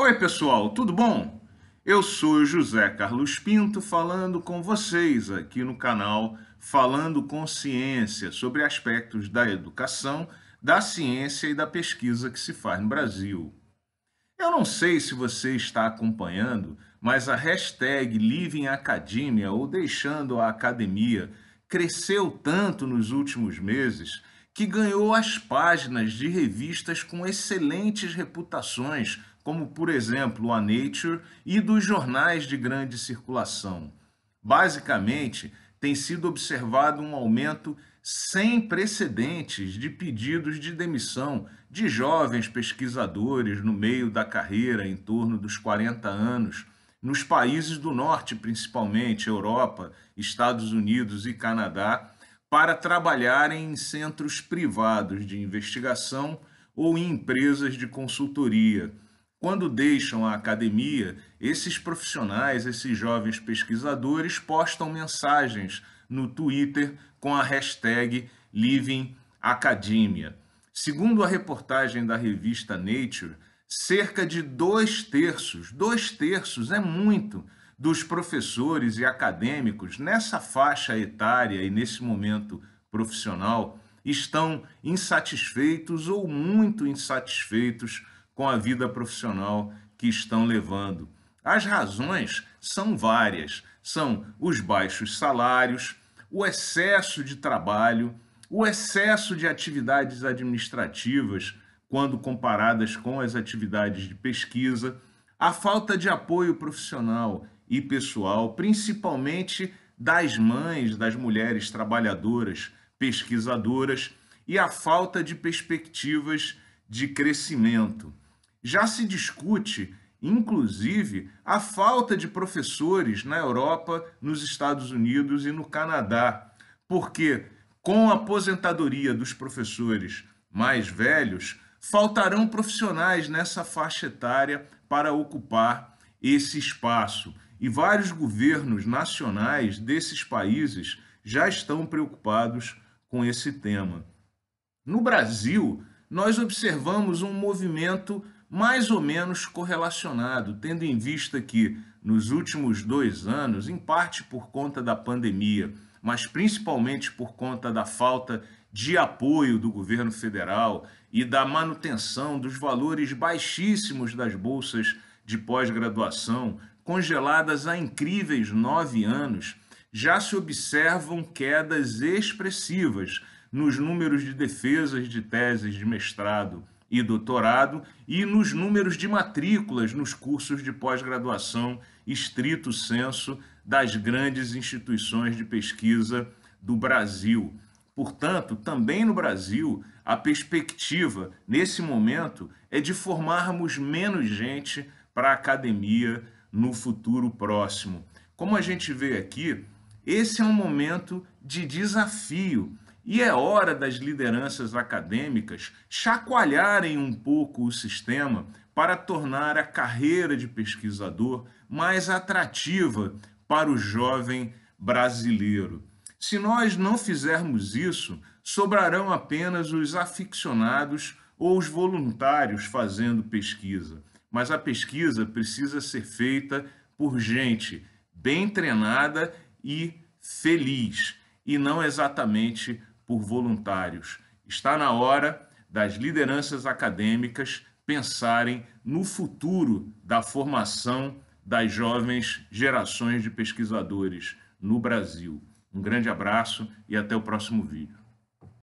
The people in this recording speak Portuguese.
Oi, pessoal, tudo bom? Eu sou José Carlos Pinto falando com vocês aqui no canal Falando com Ciência sobre aspectos da educação, da ciência e da pesquisa que se faz no Brasil. Eu não sei se você está acompanhando, mas a hashtag Living Academia ou Deixando a Academia cresceu tanto nos últimos meses que ganhou as páginas de revistas com excelentes reputações, como por exemplo a Nature, e dos jornais de grande circulação. Basicamente, tem sido observado um aumento sem precedentes de pedidos de demissão de jovens pesquisadores no meio da carreira, em torno dos 40 anos, nos países do norte, principalmente Europa, Estados Unidos e Canadá, para trabalharem em centros privados de investigação ou em empresas de consultoria. Quando deixam a academia, esses profissionais, esses jovens pesquisadores, postam mensagens no Twitter com a hashtag Living Academia. Segundo a reportagem da revista Nature, cerca de dois terços, dois terços é muito, dos professores e acadêmicos nessa faixa etária e nesse momento profissional estão insatisfeitos ou muito insatisfeitos com a vida profissional que estão levando. As razões são várias: são os baixos salários, o excesso de trabalho, o excesso de atividades administrativas quando comparadas com as atividades de pesquisa, a falta de apoio profissional e pessoal, principalmente das mães, das mulheres trabalhadoras, pesquisadoras, e a falta de perspectivas de crescimento. Já se discute, inclusive, a falta de professores na Europa, nos Estados Unidos e no Canadá, porque com a aposentadoria dos professores mais velhos, faltarão profissionais nessa faixa etária para ocupar esse espaço e vários governos nacionais desses países já estão preocupados com esse tema. No Brasil, nós observamos um movimento mais ou menos correlacionado, tendo em vista que, nos últimos dois anos, em parte por conta da pandemia, mas principalmente por conta da falta de apoio do governo federal e da manutenção dos valores baixíssimos das bolsas de pós-graduação, congeladas há incríveis nove anos, já se observam quedas expressivas nos números de defesas de teses de mestrado e doutorado e nos números de matrículas nos cursos de pós-graduação estrito senso das grandes instituições de pesquisa do Brasil. Portanto, também no Brasil, a perspectiva nesse momento é de formarmos menos gente para a academia no futuro próximo. Como a gente vê aqui, esse é um momento de desafio e é hora das lideranças acadêmicas chacoalharem um pouco o sistema para tornar a carreira de pesquisador mais atrativa para o jovem brasileiro. Se nós não fizermos isso, sobrarão apenas os aficionados ou os voluntários fazendo pesquisa mas a pesquisa precisa ser feita por gente bem treinada e feliz, e não exatamente por voluntários. Está na hora das lideranças acadêmicas pensarem no futuro da formação das jovens gerações de pesquisadores no Brasil. Um grande abraço e até o próximo vídeo.